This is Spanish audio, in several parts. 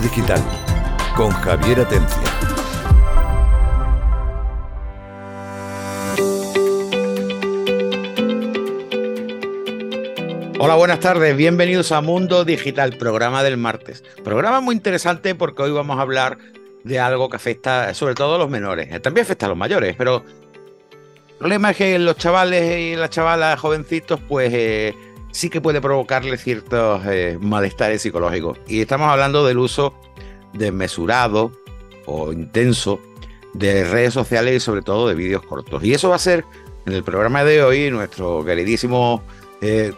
Digital con Javier Atencia. Hola, buenas tardes, bienvenidos a Mundo Digital, programa del martes. Programa muy interesante porque hoy vamos a hablar de algo que afecta sobre todo a los menores. También afecta a los mayores, pero el problema es que los chavales y las chavalas jovencitos, pues eh, sí que puede provocarle ciertos eh, malestares psicológicos. Y estamos hablando del uso desmesurado o intenso de redes sociales y sobre todo de vídeos cortos. Y eso va a ser en el programa de hoy nuestro queridísimo eh,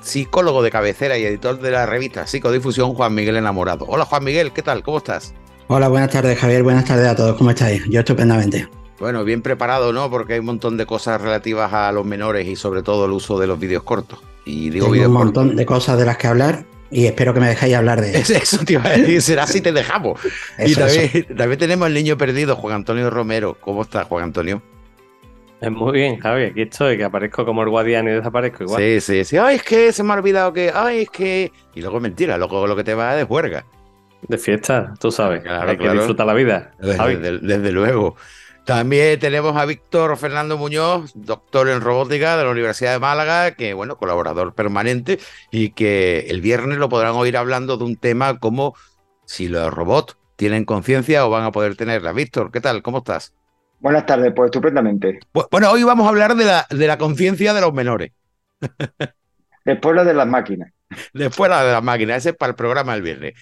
psicólogo de cabecera y editor de la revista Psicodifusión, Juan Miguel Enamorado. Hola Juan Miguel, ¿qué tal? ¿Cómo estás? Hola, buenas tardes Javier, buenas tardes a todos, ¿cómo estáis? Yo estupendamente. Bueno, bien preparado, ¿no? Porque hay un montón de cosas relativas a los menores y sobre todo el uso de los vídeos cortos. Y digo Tengo un montón de cosas de las que hablar y espero que me dejéis hablar de eso. Eso te iba a decir, será si te dejamos. y también, también, tenemos el niño perdido, Juan Antonio Romero. ¿Cómo estás, Juan Antonio? Muy bien, Javi, aquí estoy, que aparezco como el guardián y desaparezco igual. Sí, sí, sí. Ay, es que se me ha olvidado que. Ay, es que. Y luego mentira, luego lo que te va de juerga. De fiesta, tú sabes. Claro, Hay que disfrutar la vida. Desde, desde, luego. También tenemos a Víctor Fernando Muñoz, doctor en robótica de la Universidad de Málaga, que, bueno, colaborador permanente y que el viernes lo podrán oír hablando de un tema como si los robots tienen conciencia o van a poder tenerla. Víctor, ¿qué tal? ¿Cómo estás? Buenas tardes, pues estupendamente. Bueno, hoy vamos a hablar de la, de la conciencia de los menores. Después la de las máquinas. Después la de las máquinas, ese es para el programa del viernes.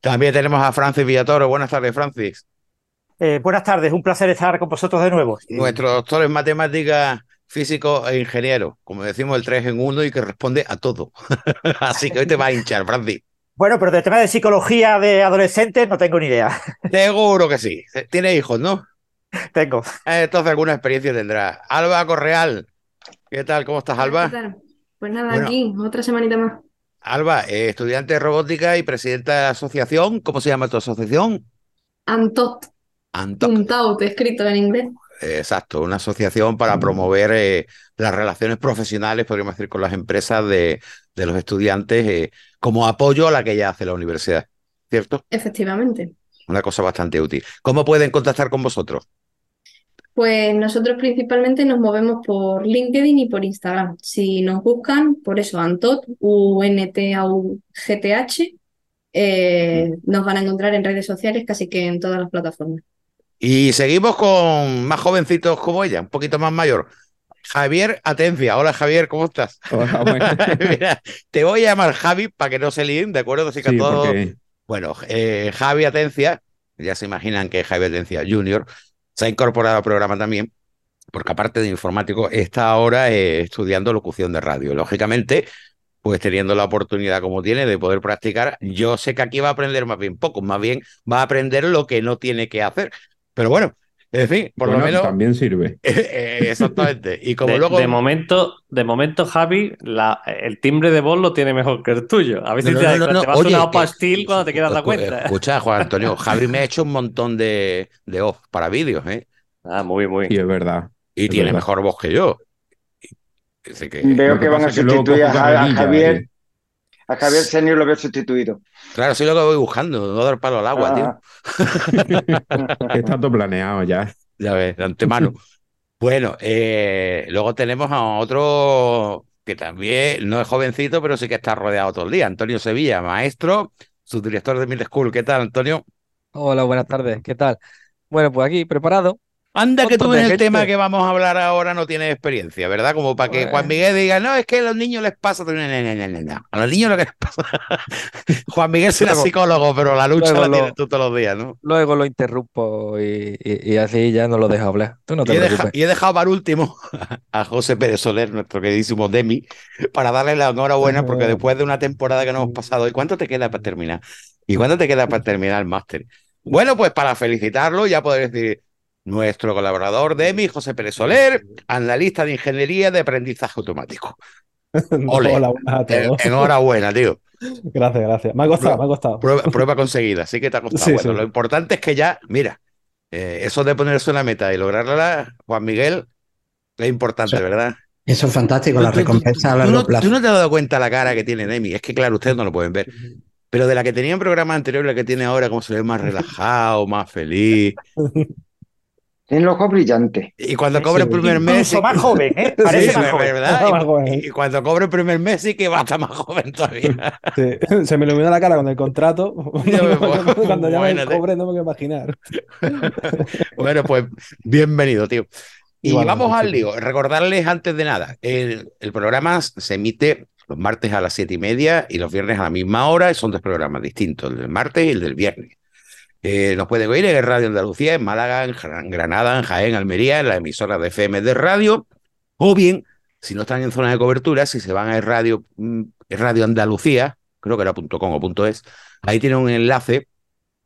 También tenemos a Francis Villatoro. Buenas tardes, Francis. Eh, buenas tardes, un placer estar con vosotros de nuevo. Nuestro doctor en matemáticas, físico e ingeniero, como decimos el 3 en 1 y que responde a todo. Así que hoy te va a hinchar, Francis. Bueno, pero del tema de psicología de adolescentes no tengo ni idea. Seguro que sí. Tiene hijos, ¿no? Tengo. Entonces alguna experiencia tendrá. Alba Correal, ¿qué tal? ¿Cómo estás, Alba? ¿Qué tal? Pues nada, aquí, otra semanita más. Alba, eh, estudiante de robótica y presidenta de la asociación. ¿Cómo se llama tu asociación? Antot. Antot. escrito en inglés. Exacto, una asociación para promover eh, las relaciones profesionales, podríamos decir, con las empresas de, de los estudiantes eh, como apoyo a la que ya hace la universidad, ¿cierto? Efectivamente. Una cosa bastante útil. ¿Cómo pueden contactar con vosotros? Pues nosotros principalmente nos movemos por LinkedIn y por Instagram. Si nos buscan, por eso, Antot, U-N-T-A-U-G-T-H, eh, nos van a encontrar en redes sociales casi que en todas las plataformas. Y seguimos con más jovencitos como ella, un poquito más mayor. Javier Atencia. Hola Javier, ¿cómo estás? Mira, te voy a llamar Javi para que no se líen, ¿de acuerdo? Así que todo... Bueno, eh, Javi Atencia, ya se imaginan que Javi Atencia Junior se ha incorporado al programa también, porque aparte de informático, está ahora eh, estudiando locución de radio. Lógicamente, pues teniendo la oportunidad como tiene de poder practicar, yo sé que aquí va a aprender más bien poco, más bien va a aprender lo que no tiene que hacer. Pero bueno, en fin, por lo menos. También sirve. Eh, exactamente. Y como de, luego. De momento, de momento, Javi, la, el timbre de voz lo tiene mejor que el tuyo. A veces No, te, no, no, te no. vas Oye, una que- pastil cuando te quedas la cuenta. Escucha, Juan Antonio, Javi me ha hecho un montón de, de off para vídeos, ¿eh? Ah, muy, muy. Sí, es verdad. Y Es tiene verdad. mejor voz que yo. Que, Veo que que van a que sustituir a, a Javier. A Javier Senior lo veo sustituido. claro, sí lo que voy buscando, no dar palo al agua, tío. Ah, Está todo planeado ya. Ya ves, de antemano. Bueno, eh, luego tenemos a otro que también no es jovencito, pero sí que está rodeado todo el día. Antonio Sevilla, maestro, subdirector de Middle School. ¿Qué tal, Antonio? Hola, buenas tardes, ¿qué tal? Bueno, pues aquí preparado. Anda que tú en el tema que vamos a hablar ahora no tienes experiencia, ¿verdad? Como para que Juan Bueno. Miguel diga, no, es que a los niños les pasa. No, no, no, no, no, no. A los niños lo que les pasa. Juan Miguel será psicólogo, pero la lucha la lo- tienes tú todos los días, ¿no? Luego lo interrumpo y, y- y así ya no lo dejo hablar. Tú no Y te he, deja- preocupes. y he dejado para último a José Pérez Soler, nuestro queridísimo Demi, para darle la enhorabuena porque después de una temporada que nos hemos pasado, ¿y cuánto te queda para terminar? ¿Y cuánto te queda para terminar el máster? Bueno, pues para felicitarlo, ya poder decir, nuestro colaborador Demi, José Pérez Soler, analista de ingeniería de aprendizaje automático. Ole. Hola, buenas a En- todos. enhorabuena, tío. Gracias, gracias. Me ha costado, me ha costado. Prueba, prueba conseguida, sí que te ha costado. Sí, bueno, sí. lo importante es que ya, mira, eh, eso de ponerse una meta y lograrla, Juan Miguel, es importante, Sí. ¿verdad? Eso es fantástico, la Tú- tú- recompensa a tú largo no, plazo. tú no te has dado cuenta la cara que tiene Demi, es que claro, ustedes no lo pueden ver. pero de la que tenía en programa anterior, la que tiene ahora, como se ve más relajado, más feliz. Ojos brillantes. Y cuando cobre el primer mes. Más joven, ¿eh? Parece Sí, más es joven. verdad. Más joven. Y, y cuando cobre el primer mes, sí que va a estar más joven todavía. Sí, Se me ilumina la cara con el contrato. Cuando ya me cobre, no me puedo imaginar. Bueno, pues bienvenido, tío. Y vamos al lío. Recordarles antes de nada, el, el programa se emite los martes a las siete y media y los viernes a la misma hora. Y son dos programas distintos, el del martes y el del viernes. Eh, nos pueden oír en Radio Andalucía, en Málaga, en Gran- Granada, en Jaén, Almería, en la emisora de FM de radio. O bien, si no están en zona de cobertura, si se van a Radio, mm, Radio Andalucía, creo que era .com o punto .es, ahí tienen un enlace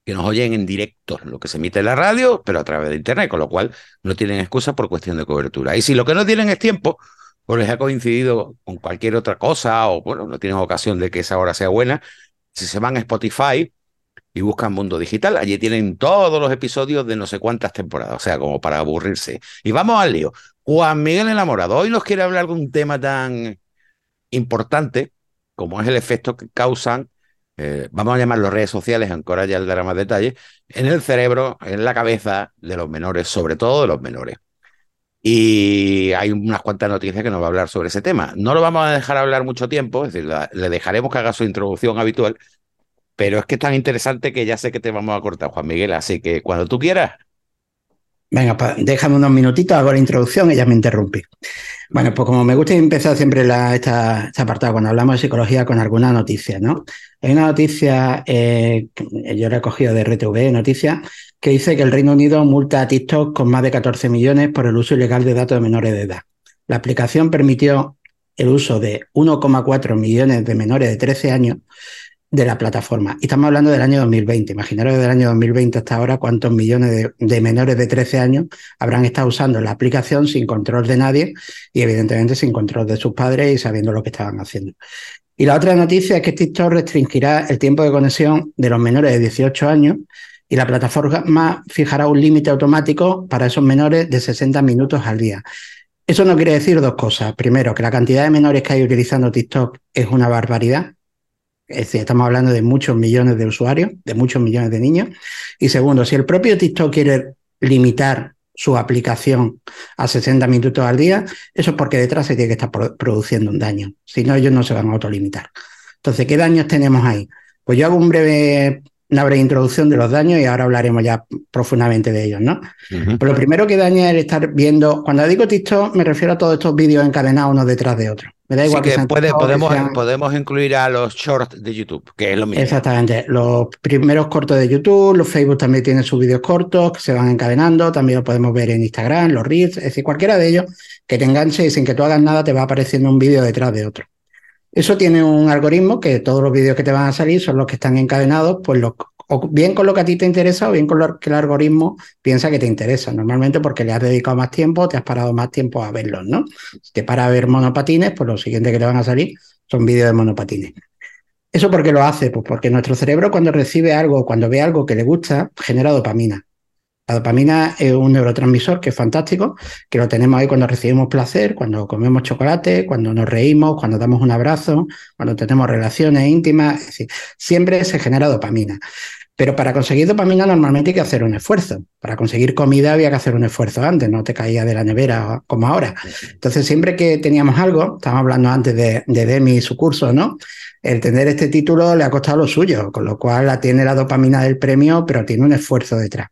que nos oyen en directo, lo que se emite en la radio, pero a través de internet, con lo cual no tienen excusa por cuestión de cobertura. Y si lo que no tienen es tiempo, o les ha coincidido con cualquier otra cosa, o bueno, no tienen ocasión de que esa hora sea buena, si se van a Spotify y buscan Mundo Digital, allí tienen todos los episodios de no sé cuántas temporadas, o sea, como para aburrirse. Y vamos al lío. Juan Miguel Enamorado, hoy nos quiere hablar de un tema tan importante como es el efecto que causan eh, vamos a llamarlo redes sociales, aunque ahora ya le dará más detalles, en el cerebro, en la cabeza de los menores, sobre todo de los menores. Y hay unas cuantas noticias que nos va a hablar sobre ese tema. No lo vamos a dejar hablar mucho tiempo, es decir, le dejaremos que haga su introducción habitual, pero es que es tan interesante que ya sé que te vamos a cortar, Juan Miguel, así que cuando tú quieras. Venga, déjame unos minutitos, hago la introducción y ya me interrumpí. Bueno, pues como me gusta empezar siempre la, esta, apartado cuando hablamos de psicología con alguna noticia, ¿no? Hay una noticia, eh, yo la he cogido de RTV Noticias, que dice que el Reino Unido multa a TikTok con más de 14 millones por el uso ilegal de datos de menores de edad. La aplicación permitió el uso de 1,4 millones de menores de 13 años de la plataforma. Y estamos hablando del año 2020. Imaginaros desde el año 2020 hasta ahora cuántos millones de, de menores de 13 años habrán estado usando la aplicación sin control de nadie y evidentemente sin control de sus padres y sabiendo lo que estaban haciendo. Y la otra noticia es que TikTok restringirá el tiempo de conexión de los menores de 18 años y la plataforma fijará un límite automático para esos menores de 60 minutos al día. Eso no quiere decir dos cosas. Primero, que la cantidad de menores que hay utilizando TikTok es una barbaridad. Es decir, estamos hablando de muchos millones de usuarios, de muchos millones de niños. Y segundo, si el propio TikTok quiere limitar su aplicación a 60 minutos al día, eso es porque detrás se tiene que estar pro- produciendo un daño. Si no, ellos no se van a autolimitar. Entonces, ¿qué daños tenemos ahí? Pues yo hago un breve, una breve introducción de los daños y ahora hablaremos ya profundamente de ellos, ¿no? Pero lo primero que daña es el estar viendo, cuando digo TikTok, me refiero a todos estos vídeos encadenados unos detrás de otros. Me da Así igual que, que sean puede- que podemos, sean- podemos incluir a los shorts de YouTube, que es lo mismo. Exactamente. Los primeros cortos de YouTube, los Facebook también tienen sus vídeos cortos que se van encadenando, también lo podemos ver en Instagram, los Reels, es decir, cualquiera de ellos que te enganche y sin que tú hagas nada te va apareciendo un vídeo detrás de otro. Eso tiene un algoritmo que todos los vídeos que te van a salir son los que están encadenados, pues los- o bien con lo que a ti te interesa o bien con lo que el algoritmo piensa que te interesa. Normalmente porque le has dedicado más tiempo, te has parado más tiempo a verlos, ¿no? Si te para a ver monopatines, pues lo siguiente que te van a salir son vídeos de monopatines. ¿Eso por qué lo hace? Pues porque nuestro cerebro cuando recibe algo, cuando ve algo que le gusta, genera dopamina. La dopamina es un neurotransmisor que es fantástico, que lo tenemos ahí cuando recibimos placer, cuando comemos chocolate, cuando nos reímos, cuando damos un abrazo, cuando tenemos relaciones íntimas, es decir, siempre se genera dopamina. Pero para conseguir dopamina normalmente hay que hacer un esfuerzo. Para conseguir comida había que hacer un esfuerzo antes, no te caía de la nevera como ahora. Entonces, siempre que teníamos algo, estábamos hablando antes de, de Demi y su curso, ¿no? El tener este título le ha costado lo suyo, con lo cual la tiene la dopamina del premio, pero tiene un esfuerzo detrás.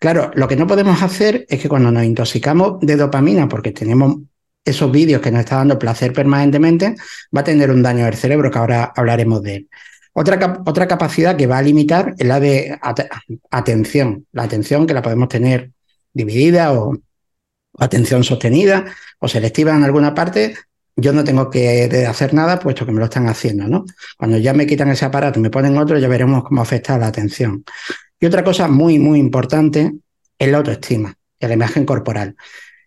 Claro, lo que no podemos hacer es que cuando nos intoxicamos de dopamina, porque tenemos esos vídeos que nos está dando placer permanentemente, va a tener un daño del cerebro, que ahora hablaremos de él. Otra, otra capacidad que va a limitar es la de at- atención. La atención que la podemos tener dividida o, atención sostenida o selectiva en alguna parte. Yo no tengo que hacer nada puesto que me lo están haciendo, ¿no? Cuando ya me quitan ese aparato y me ponen otro, ya veremos cómo afecta la atención. Y otra cosa muy, muy importante es la autoestima y la imagen corporal.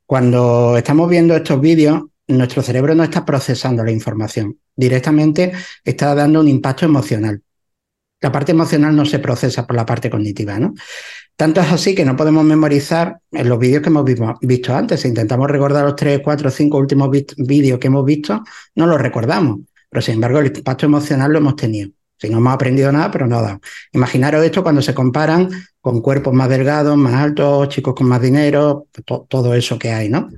Cuando estamos viendo estos vídeos, nuestro cerebro no está procesando la información, directamente está dando un impacto emocional. La parte emocional no se procesa por la parte cognitiva, ¿no? Tanto es así que no podemos memorizar los vídeos que hemos vi- visto antes. Si intentamos recordar los tres, cuatro, cinco últimos vi- vídeos que hemos visto, no los recordamos. Pero sin embargo, el impacto emocional lo hemos tenido. Si no hemos aprendido nada, pero dado. Imaginaros esto cuando se comparan con cuerpos más delgados, más altos, chicos con más dinero, to- todo eso que hay, ¿no?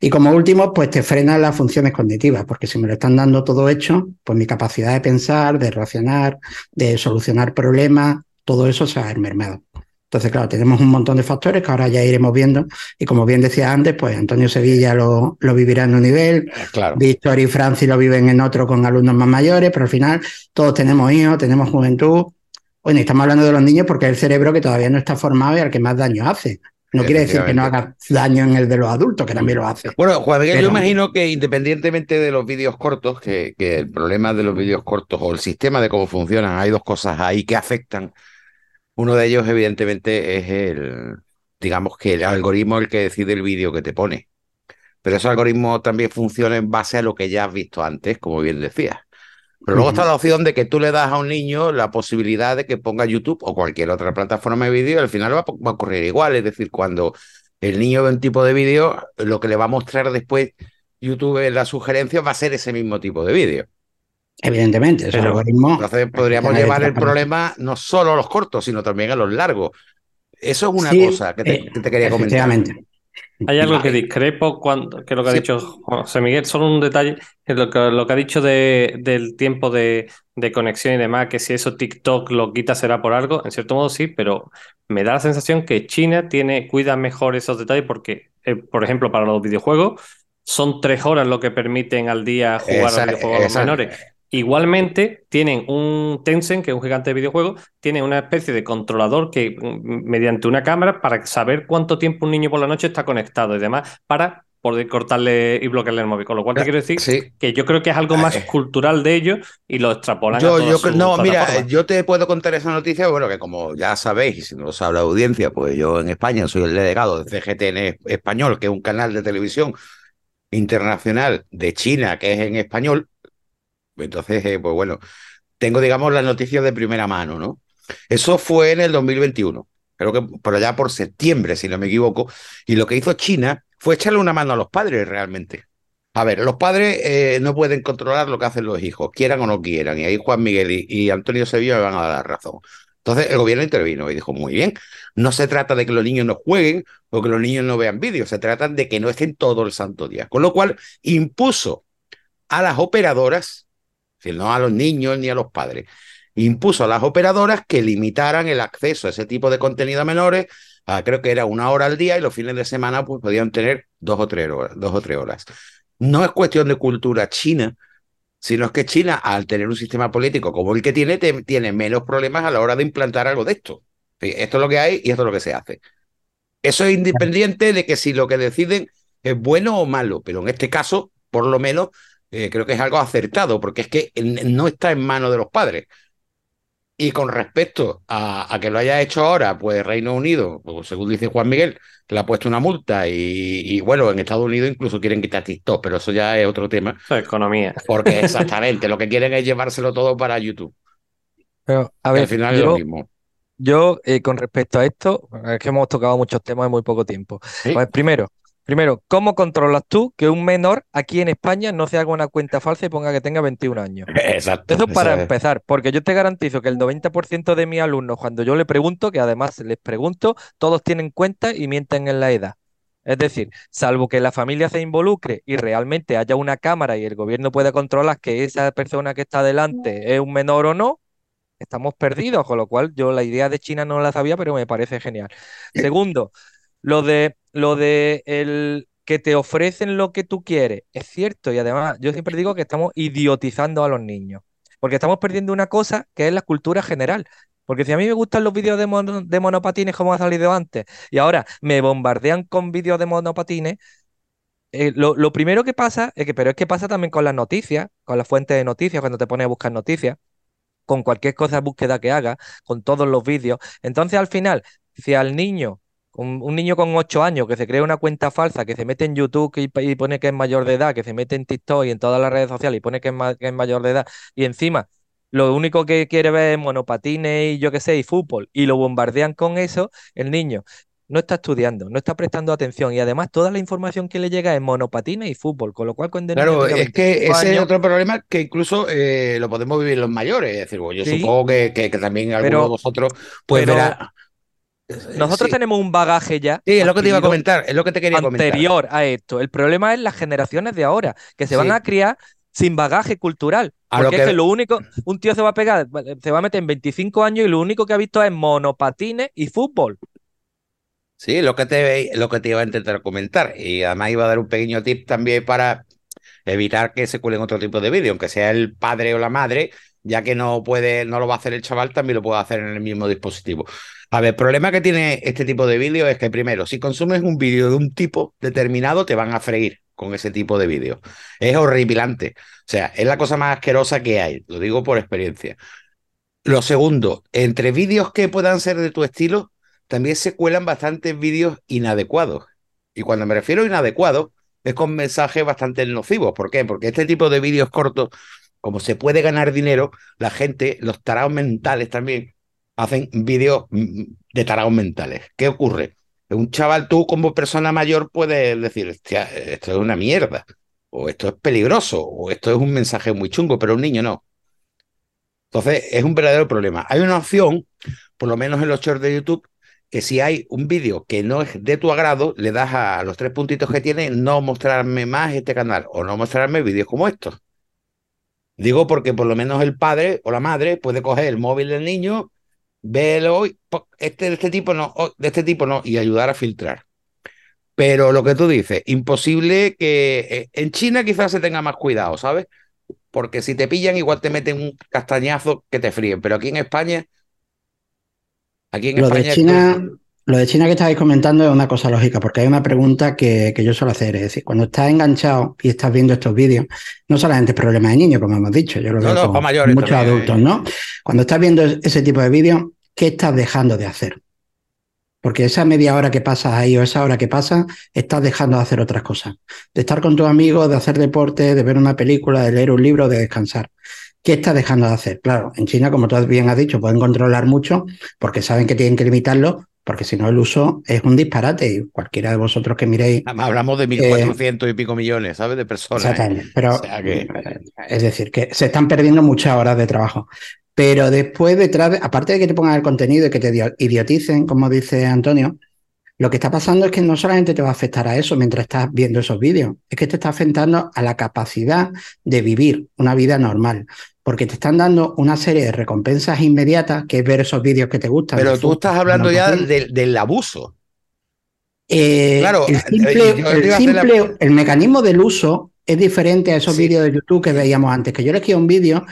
Y como último, pues te frenan las funciones cognitivas, porque si me lo están dando todo hecho, pues mi capacidad de pensar, de racionar, de solucionar problemas, todo eso se va a ver mermado. Entonces, claro, tenemos un montón de factores que ahora ya iremos viendo. Y como bien decía antes, pues Antonio Sevilla lo, lo vivirá en un nivel, Claro. Víctor y Franci lo viven en otro con alumnos más mayores, pero al final todos tenemos hijos, tenemos juventud. Bueno, y estamos hablando de los niños porque es el cerebro que todavía no está formado y al que más daño hace. No quiere decir que no haga daño en el de los adultos, que también lo hace. Bueno, Juan Miguel, yo Pero- imagino que independientemente de los vídeos cortos, que, que el problema de los vídeos cortos o el sistema de cómo funcionan, hay dos cosas ahí que afectan. Uno de ellos, evidentemente, es el, digamos que el algoritmo el que decide el vídeo que te pone. Pero ese algoritmo también funciona en base a lo que ya has visto antes, como bien decías. Pero luego está la opción de que tú le das a un niño la posibilidad de que ponga YouTube o cualquier otra plataforma de vídeo y al final va, a- va a ocurrir igual. Es decir, cuando el niño ve un tipo de vídeo, lo que le va a mostrar después YouTube en las sugerencias va a ser ese mismo tipo de vídeo. Evidentemente, ese Pero, algoritmo. Entonces podríamos llevar el problema no solo a los cortos, sino también a los largos. Eso es una Sí, cosa que te, eh, que te quería comentar. efectivamente. Hay algo que discrepo cuando, que lo que ha Sí. dicho José Miguel, solo un detalle, que lo que, lo que ha dicho de, del tiempo de, de conexión y demás, que si eso TikTok lo quita será por algo, en cierto modo sí, pero me da la sensación que China tiene, cuida mejor esos detalles porque, eh, por ejemplo, para los videojuegos son tres horas lo que permiten al día jugar Esa- a los videojuegos a los menores. Igualmente, tienen un Tencent, que es un gigante de videojuegos, tiene una especie de controlador que, mm, mediante una cámara, para saber cuánto tiempo un niño por la noche está conectado y demás, para poder cortarle y bloquearle el móvil. Con lo cual, te quiero decir Sí. que yo creo que es algo más cultural de ellos y lo extrapolan a Yo, yo, no, mira, plataformas. yo te puedo contar esa noticia, bueno, que como ya sabéis, y si no lo sabe la audiencia, pues yo en España soy el delegado de CGTN Español, que es un canal de televisión internacional de China, que es en español. Entonces, eh, pues bueno, tengo, digamos, las noticias de primera mano, ¿no? Eso fue en el 2021, creo que por allá por septiembre, si no me equivoco, y lo que hizo China fue echarle una mano a los padres realmente. A ver, los padres eh, no pueden controlar lo que hacen los hijos, quieran o no quieran, y ahí Juan Miguel y, Antonio Sevilla me van a dar la razón. Entonces el gobierno intervino y dijo, muy bien, no se trata de que los niños no jueguen o que los niños no vean vídeos, se trata de que no estén todo el santo día. Con lo cual impuso a las operadoras, no a los niños ni a los padres, impuso a las operadoras que limitaran el acceso a ese tipo de contenido a menores, a, creo que era una hora al día y los fines de semana pues podían tener dos o tres horas. Dos o tres horas. No es cuestión de cultura china, sino es que China, al tener un sistema político como el que tiene, tiene menos problemas a la hora de implantar algo de esto. Esto es lo que hay y esto es lo que se hace. Eso es independiente de que si lo que deciden es bueno o malo, pero en este caso, por lo menos, eh, creo que es algo acertado, porque es que no está en manos de los padres. Y con respecto a, a que lo haya hecho ahora, pues Reino Unido, pues, según dice Juan Miguel, le ha puesto una multa y, y, bueno, en Estados Unidos incluso quieren quitar TikTok, pero eso ya es otro tema, es economía. porque exactamente lo que quieren es llevárselo todo para YouTube. Pero, a ver, al final es yo, lo mismo. yo eh, con respecto a esto, es que hemos tocado muchos temas en muy poco tiempo. Sí. Pues primero, primero, ¿cómo controlas tú que un menor aquí en España no se haga una cuenta falsa y ponga que tenga 21 años? Exacto. Eso para es- empezar, porque yo te garantizo que el 90% de mis alumnos, cuando yo le pregunto, que además les pregunto, todos tienen cuenta y mienten en la edad. Es decir, salvo que la familia se involucre y realmente haya una cámara y el gobierno pueda controlar que esa persona que está delante es un menor o no, estamos perdidos, con lo cual yo la idea de China no la sabía, pero me parece genial. Segundo, lo de lo de el que te ofrecen lo que tú quieres, es cierto, y además yo siempre digo que estamos idiotizando a los niños, porque estamos perdiendo una cosa que es la cultura general. Porque si a mí me gustan los vídeos de, mono- de monopatines como ha salido antes, y ahora me bombardean con vídeos de monopatines, eh, lo, lo primero que pasa es que, pero es que pasa también con las noticias, con las fuentes de noticias, cuando te pones a buscar noticias, con cualquier cosa de búsqueda que hagas, con todos los vídeos. Entonces, al final, si al niño, un, un niño con 8 años que se crea una cuenta falsa, que se mete en YouTube y, y pone que es mayor de edad, que se mete en TikTok y en todas las redes sociales y pone que es, ma- que es mayor de edad, y encima lo único que quiere ver es monopatines y yo qué sé, y fútbol, y lo bombardean con eso, el niño no está estudiando, no está prestando atención y además toda la información que le llega es monopatines y fútbol, con lo cual niño Claro, es que 25 ese es otro problema que incluso eh, lo podemos vivir los mayores. Es decir, pues yo Sí. supongo que, que- que también alguno Pero- de vosotros pues pero verá. Nosotros sí. tenemos un bagaje ya Sí, es lo que te iba a comentar, es lo que te quería comentar. anterior a esto. El problema es las generaciones de ahora, que se van a criar sin bagaje cultural. A lo Porque es que- que lo único, un tío se va a pegar, se va a meter en 25 años y lo único que ha visto es monopatines y fútbol. Sí, lo que te, lo que te iba a intentar comentar. Y además iba a dar un pequeño tip también para evitar que se cuelen otro tipo de vídeo, aunque sea el padre o la madre, ya que no puede, no lo va a hacer el chaval, también lo puede hacer en el mismo dispositivo. A ver, el problema que tiene este tipo de vídeo es que primero, si consumes un vídeo de un tipo determinado, te van a freír con ese tipo de vídeo. Es horripilante. O sea, es la cosa más asquerosa que hay. Lo digo por experiencia. Lo segundo, entre vídeos que puedan ser de tu estilo, también se cuelan bastantes vídeos inadecuados. Y cuando me refiero a inadecuados, es con mensajes bastante nocivos. ¿Por qué? Porque este tipo de vídeos cortos, como se puede ganar dinero, la gente, los tarados mentales también, hacen vídeos mm, de tarados mentales. ¿Qué ocurre? Un chaval, tú como persona mayor puedes decir, "Hostia, esto es una mierda, o esto es peligroso, o esto es un mensaje muy chungo, pero un niño no. Entonces, es un verdadero problema. Hay una opción, por lo menos en los shorts de YouTube, que si hay un vídeo que no es de tu agrado, le das a los tres puntitos que tiene, no mostrarme más este canal o no mostrarme vídeos como estos. Digo porque por lo menos el padre o la madre puede coger el móvil del niño, verlo, este de este tipo no, de este tipo no, y ayudar a filtrar. Pero lo que tú dices, imposible que eh, en China quizás se tenga más cuidado, ¿sabes? Porque si te pillan, igual te meten un castañazo que te fríen. Pero aquí en España, aquí en Lo de España, lo de China que estabais comentando es una cosa lógica, porque hay una pregunta que, que yo suelo hacer, es decir, cuando estás enganchado y estás viendo estos vídeos, no solamente es problema de niños, como hemos dicho, yo lo No, veo no, con para mayores muchos también, adultos, ¿eh? ¿no? Cuando estás viendo ese tipo de vídeos, ¿qué estás dejando de hacer? Porque esa media hora que pasas ahí o esa hora que pasas, estás dejando de hacer otras cosas. De estar con tus amigos, de hacer deporte, de ver una película, de leer un libro, de descansar. ¿Qué estás dejando de hacer? Claro, en China, como tú bien has dicho, pueden controlar mucho porque saben que tienen que limitarlo, porque si no el uso es un disparate y cualquiera de vosotros que miréis... Hablamos de 1.400 y pico millones, ¿sabes? De personas. ¿eh? Exactamente, pero O sea que- es decir, que se están perdiendo muchas horas de trabajo. Pero después, detrás, de- aparte de que te pongan el contenido y que te idio- idioticen, como dice Antonio, lo que está pasando es que no solamente te va a afectar a eso mientras estás viendo esos vídeos, es que te está afectando a la capacidad de vivir una vida normal, porque te están dando una serie de recompensas inmediatas, que es ver esos vídeos que te gustan. Pero tú estás hablando ya del, del abuso. Eh, Claro, el eh, simple, el la- simple- el mecanismo del uso es diferente a esos Sí. vídeos de YouTube que veíamos antes, que yo elegía un vídeo,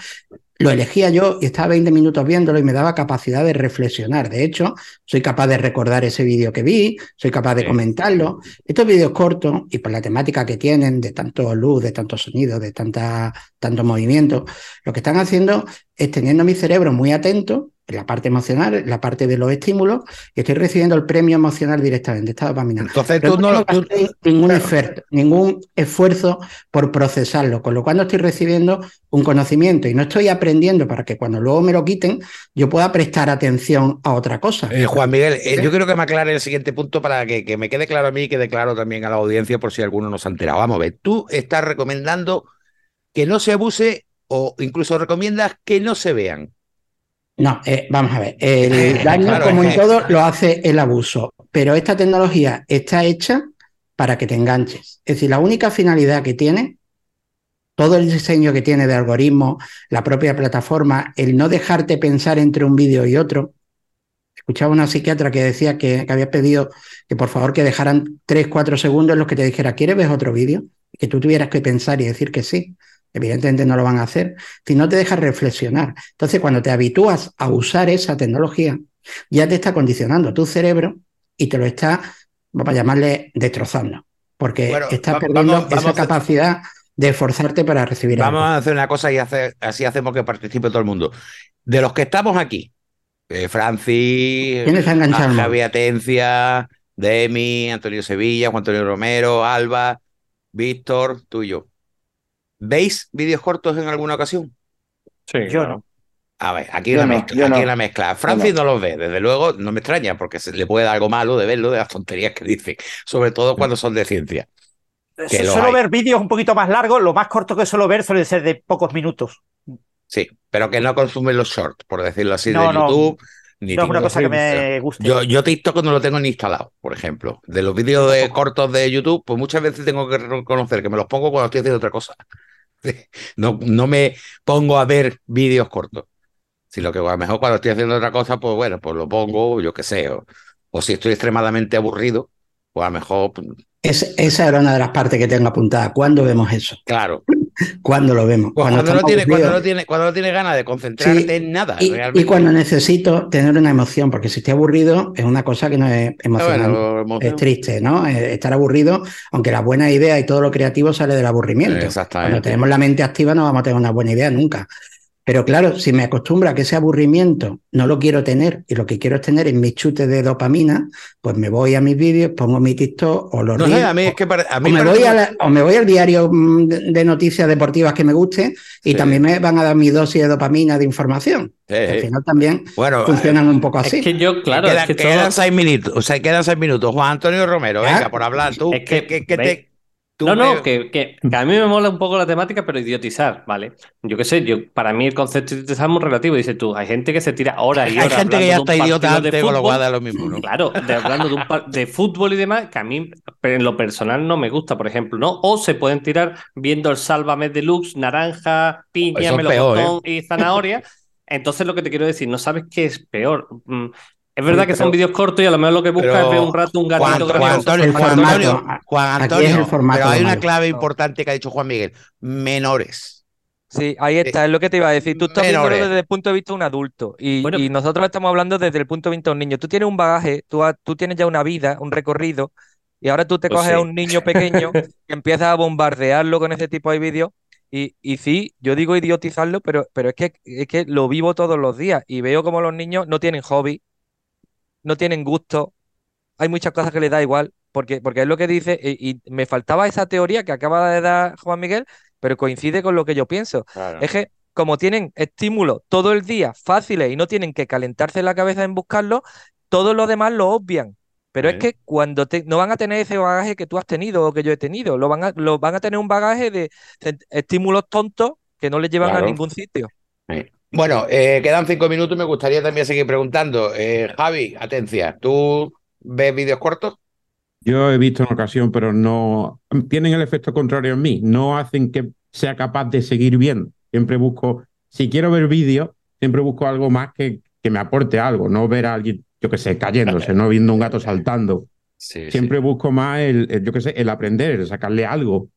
lo elegía yo y estaba 20 minutos viéndolo y me daba capacidad de reflexionar. De hecho, soy capaz de recordar ese vídeo que vi, soy capaz de Sí. comentarlo. Estos vídeos cortos y por la temática que tienen, de tanto luz, de tanto sonido, de tanta, tanto movimiento, lo que están haciendo es teniendo mi cerebro muy atento en la parte emocional, la parte de los estímulos, y estoy recibiendo el premio emocional directamente, esta dopamina. Entonces Pero tú no no. tú- ningún, claro. esfuerzo, ningún esfuerzo por procesarlo, con lo cual no estoy recibiendo un conocimiento y no estoy aprendiendo para que cuando luego me lo quiten yo pueda prestar atención a otra cosa. Eh, Juan Miguel, eh, yo quiero que me aclare el siguiente punto para que, que me quede claro a mí y quede claro también a la audiencia por si alguno no se ha enterado. Vamos a ver, tú estás recomendando que no se abuse o incluso recomiendas que no se vean. No, eh, vamos a ver, el daño Claro, como en que- todo lo hace el abuso, pero esta tecnología está hecha para que te enganches. Es decir, la única finalidad que tiene, todo el diseño que tiene de algoritmo, la propia plataforma, el no dejarte pensar entre un vídeo y otro. Escuchaba una psiquiatra que decía que, que había pedido que por favor que dejaran 3, 4 segundos en los que te dijera, ¿quieres ver otro vídeo? Que tú tuvieras que pensar y decir que sí. Evidentemente no lo van a hacer. Si no te dejas reflexionar. Entonces, cuando te habitúas a usar esa tecnología, ya te está condicionando tu cerebro y te lo está, vamos a llamarle, destrozando. Porque Bueno, estás va- perdiendo vamos- esa capacidad de esforzarte para recibir Vamos algo. a hacer una cosa y así hacemos que participe todo el mundo. De los que estamos aquí, eh, Francis, ¿Quién está enganchado al móvil? Javi Atencia, Demi, Antonio Sevilla, Juan Antonio Romero, Alba, Víctor, tú y yo. ¿Veis vídeos cortos en alguna ocasión? Sí, Yo claro. A ver, aquí una no, mezcla, yo aquí no. una mezcla. Francis no los ve, desde luego no me extraña, porque se le puede dar algo malo de verlo de las tonterías que dice, sobre todo cuando son de ciencia. Que lo Suelo hay. ver vídeos un poquito más largos, lo más corto que suelo ver suele ser de pocos minutos. Sí, pero que no consumen los shorts, por decirlo así, No, de no. YouTube. Ni No es una cosa que me guste. Yo, yo TikTok no lo tengo ni instalado, por ejemplo. De los vídeos de cortos de YouTube, pues muchas veces tengo que reconocer que me los pongo cuando estoy haciendo otra cosa. No, no me pongo a ver vídeos cortos. Sino que a lo mejor cuando estoy haciendo otra cosa, pues bueno, pues lo pongo, yo qué sé. O, o si estoy extremadamente aburrido, pues a lo mejor, pues, Es- esa era una de las partes que tengo apuntada. ¿Cuándo vemos eso? claro. ¿Cuándo lo vemos? Pues cuando, no tiene, cuando, no tiene, cuando no tiene ganas de concentrarte Sí, en nada, Y, realmente. y cuando necesito tener una emoción, porque si estoy aburrido es una cosa que no es Bueno, emoción. es triste, ¿no? Eh, Estar aburrido, aunque las buenas ideas y todo lo creativo sale del aburrimiento. Exactamente. Cuando tenemos la mente activa no vamos a tener una buena idea nunca. Pero claro, si me acostumbro a que ese aburrimiento no lo quiero tener y lo que quiero es tener en mis chutes de dopamina, pues me voy a mis vídeos, pongo mi TikTok o los No a mí o- es que pare- a mí o me, voy a que- la- o me voy al diario mm, de, noticias deportivas que me guste y Sí. también me van a dar mi dosis de dopamina de información. Sí, Al final también Bueno, funcionan un poco así. Es que yo, claro, quedan, es que quedan todo- seis minutos, o sea, quedan seis minutos. Juan Antonio Romero, Ya. venga, por hablar tú. Es que, que, que te, tú No, no, que, que- que a mí me mola un poco la temática, pero idiotizar, ¿vale? Yo qué sé, yo, para mí el concepto de idiotizar es muy relativo. Dices tú, hay gente que se tira horas y Hay horas gente que ya está idiota antes, con lo fútbol. cual da lo mismo, ¿no? Claro, de, hablando de, un de fútbol y demás, que a mí en lo personal no me gusta, por ejemplo, ¿no? O se pueden tirar viendo el Sálvame Deluxe, naranja, piña, peor, ¿eh? melocotón y zanahoria. Entonces lo que te quiero decir, no sabes qué es peor. Es verdad Sí, que son vídeos cortos y a lo mejor lo que buscas pero es ver un rato un Juan, gatito Juan gracioso. Antonio, El Juan formato. Antonio, Juan Aquí Antonio, es el formato pero hay una clave importante que ha dicho Juan Miguel, menores. Sí, ahí está, es lo que te iba a decir. Tú estás Menores. desde el punto de vista de un adulto y, Bueno. y nosotros estamos hablando desde el punto de vista de un niño. Tú tienes un bagaje, tú, ha- tú tienes ya una vida, un recorrido, y ahora tú te Pues coges a un niño pequeño que empiezas a bombardearlo con ese tipo de vídeos. Y, y sí, yo digo idiotizarlo, pero, pero es que, es que lo vivo todos los días y veo como los niños no tienen hobby, no tienen gusto, hay muchas cosas que les da igual, porque, porque es lo que dice, y, y me faltaba esa teoría que acaba de dar Juan Miguel, pero coincide con lo que yo pienso. Es que como tienen estímulos todo el día fáciles y no tienen que calentarse la cabeza en buscarlo, todos los demás lo obvian. Pero es que cuando te, no van a tener ese bagaje que tú has tenido o que yo he tenido, lo van a, lo van a tener un bagaje de, de estímulos tontos que no les llevan Claro. a ningún sitio. Sí. Bueno, eh, quedan cinco minutos y me gustaría también seguir preguntando. Eh, Javi, atencia, ¿tú ves vídeos cortos? Yo he visto en ocasión, pero no tienen el efecto contrario en mí. No hacen que sea capaz de seguir viendo. Siempre busco, si quiero ver vídeos, siempre busco algo más que, que me aporte algo, no ver a alguien, yo qué sé, cayéndose, no viendo un gato saltando. Sí, Siempre busco más el, el, yo qué sé, el aprender, el sacarle algo.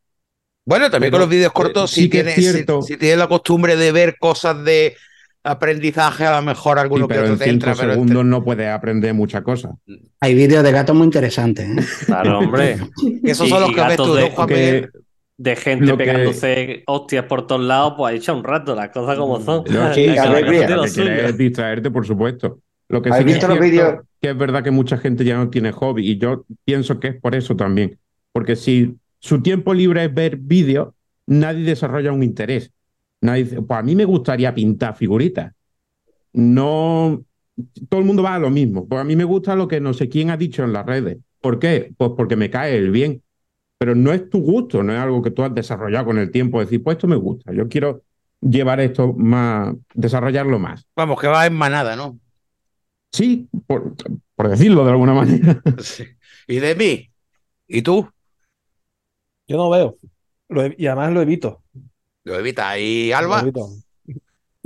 Bueno, también Pero, con los vídeos eh, cortos, sí si, que es tienes, si- cierto. si tienes la costumbre de ver cosas de aprendizaje, a lo mejor Sí, alguno que pero otro en te entra, pero segundos no puedes aprender muchas cosas. Hay vídeos de gatos muy interesantes. ¿eh? Claro, hombre. esos Y- son los que ves tú, ¿no, de- Juan que- Miguel? De gente que- pegándose hostias por todos lados, pues ha hecho un rato, las cosas como son. Sí, cosa Lo lo que quieres distraerte, por supuesto. Lo que ¿Has sí que es visto los cierto vídeos? que es verdad que mucha gente ya no tiene hobby y yo pienso que es por eso también. Porque si su tiempo libre es ver vídeos, nadie desarrolla un interés. Nadie dice, pues a mí me gustaría pintar figuritas. No, todo el mundo va a lo mismo. Pues a mí me gusta lo que no sé quién ha dicho en las redes. ¿Por qué? Pues porque me cae el bien. Pero no es tu gusto, no es algo que tú has desarrollado con el tiempo. Decir, pues esto me gusta. Yo quiero llevar esto más, desarrollarlo más. Vamos, que va en manada, ¿no? Sí, por, por decirlo de alguna manera. Sí. Y de mí, ¿y tú? Yo no veo. Lo y además lo evito. Lo evitas. ¿Y Lo Alba? evito.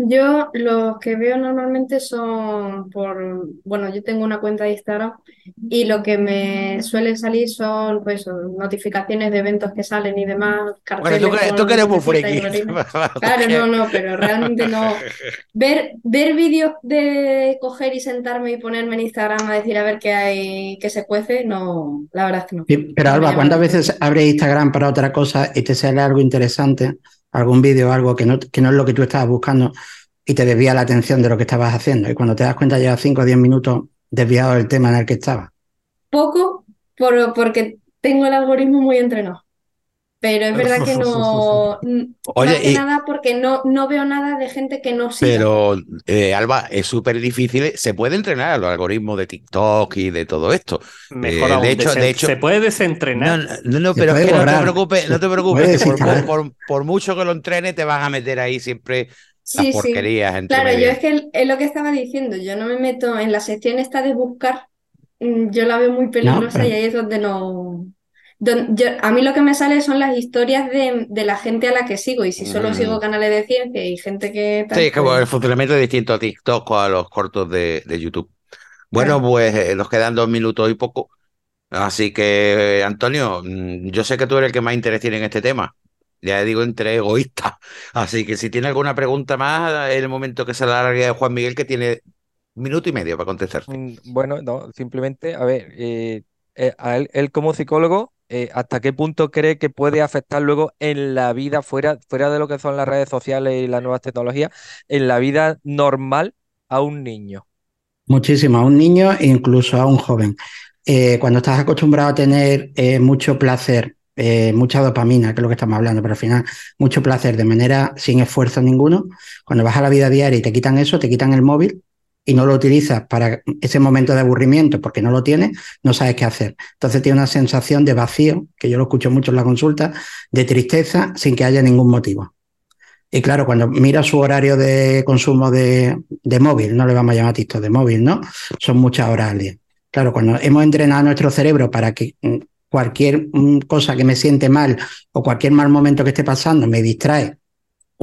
Yo los que veo normalmente son por, bueno, yo tengo una cuenta de Instagram y lo que me suele salir son pues notificaciones de eventos que salen y demás, Bueno, carteles tú, que- con tú que eres muy lucecitas y friki. colorines. Claro, no, no, pero realmente no. Ver, ver vídeos de coger y sentarme y ponerme en Instagram a decir a ver qué hay, qué se cuece, no, la verdad es que no. Sí, Pero No me Alba, llama ¿cuántas veces abres Instagram para otra cosa y te sale algo interesante, algún vídeo, algo que no, que no es lo que tú estabas buscando y te desvía la atención de lo que estabas haciendo? Y cuando te das cuenta llevas 5 o 10 minutos desviado del tema en el que estabas. Poco por, porque tengo el algoritmo muy entrenado. Pero es verdad que no. Oye, más que y- nada porque no, no veo nada de gente que no siga. Pero, eh, Alba, es súper difícil. Se puede entrenar a los algoritmos de TikTok y de todo esto. Mejor Eh, aún, de hecho, de hecho, se puede no, desentrenar. no, no, no, pero es que no te preocupes, no te preocupes, por, por- por mucho que lo entrenes, te van a meter ahí siempre las Sí, sí. porquerías Claro, yo es que es lo que estaba diciendo. Yo no me meto en la sección esta de buscar. mm, Yo la veo muy peligrosa pero- y ahí es donde no. Don- yo- a mí lo que me sale son las historias de, de la gente a la que sigo. Y si solo Mm. sigo canales de ciencia y gente que Sí, es que pues- el funcionamiento es distinto a TikTok o a los cortos de, de YouTube. Bueno, pues eh, nos quedan dos minutos y poco. Así que, eh, Antonio, mm, yo sé que tú eres el que más interés tiene en este tema. Ya digo, entre egoístas. Así que si tiene alguna pregunta más, en el momento que se la largue a Juan Miguel, que tiene minuto y medio para contestar. Mm, Bueno, no, simplemente, a ver, eh, eh, a él, él como psicólogo, eh, ¿hasta qué punto cree que puede afectar luego en la vida fuera, fuera de lo que son las redes sociales y las nuevas tecnologías, en la vida normal a un niño? Muchísimo, a un niño e incluso a un joven. Eh, cuando estás acostumbrado a tener eh, mucho placer, mucha dopamina, que es lo que estamos hablando, pero al final mucho placer de manera sin esfuerzo ninguno, cuando vas a la vida diaria y te quitan eso, te quitan el móvil y no lo utilizas para ese momento de aburrimiento porque no lo tienes, no sabes qué hacer. Entonces tiene una sensación de vacío, que yo lo escucho mucho en la consulta, de tristeza sin que haya ningún motivo. Y claro, cuando mira su horario de consumo de, de móvil, no le vamos a llamar TikTok de móvil, ¿no? Son muchas horas al día. Claro, cuando hemos entrenado nuestro cerebro para que mm, cualquier mm, cosa que me siente mal o cualquier mal momento que esté pasando me distrae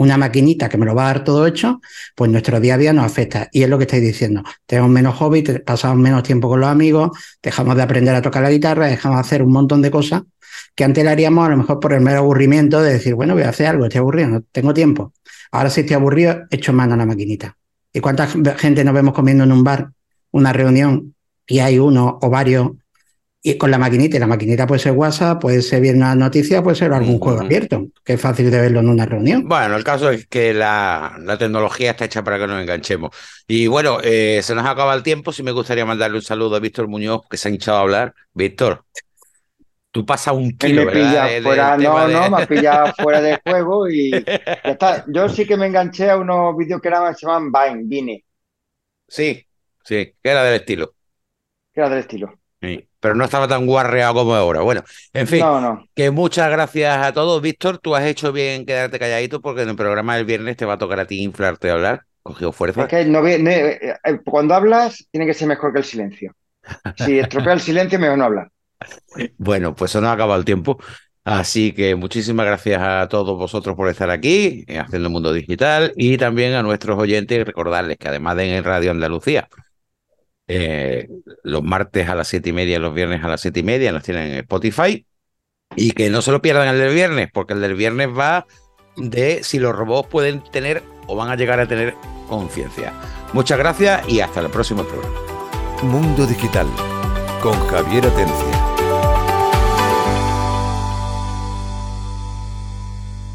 una maquinita que me lo va a dar todo hecho, pues nuestro día a día nos afecta. Y es lo que estáis diciendo. Tenemos menos hobby, pasamos menos tiempo con los amigos, dejamos de aprender a tocar la guitarra, dejamos de hacer un montón de cosas que antes le haríamos a lo mejor por el mero aburrimiento de decir, bueno, voy a hacer algo, estoy aburrido, no tengo tiempo. Ahora si estoy aburrido, echo mano a la maquinita. ¿Y cuánta gente nos vemos comiendo en un bar, una reunión, y hay uno o varios, y con la maquinita? Y la maquinita puede ser WhatsApp, puede ser bien una noticia, puede ser algún juego abierto, que es fácil de verlo en una reunión. Bueno, el caso es que la, la tecnología está hecha para que nos enganchemos. Y bueno, eh, se nos acaba el tiempo. Sí me gustaría mandarle un saludo a Víctor Muñoz, que se ha hinchado a hablar. Víctor, tú pasas un kilo, me pilla fuera, no, de- no, me ha pillado fuera de juego y ya está. Yo sí que me enganché a unos vídeos que eran, se llaman Vine, Vine, Sí, sí, que era del estilo. que era del estilo. Sí, pero no estaba tan guarreado como ahora. Bueno, en fin, No, no. que muchas gracias a todos. Víctor, tú has hecho bien quedarte calladito porque en el programa del viernes te va a tocar a ti inflarte a hablar. Cogió fuerza. Es que no ve- ne- eh, eh, cuando hablas tiene que ser mejor que el silencio. Si estropea el silencio, mejor no hablar. Bueno, pues se nos ha acabado el tiempo. Así que muchísimas gracias a todos vosotros por estar aquí, eh, haciendo el mundo digital, y también a nuestros oyentes recordarles que además de en Radio Andalucía, eh, los martes a las siete y media los viernes a las siete y media nos tienen en Spotify, y que no se lo pierdan el del viernes, porque el del viernes va de si los robots pueden tener o van a llegar a tener conciencia. Muchas gracias y hasta el próximo programa. Mundo Digital con Javier Atencia.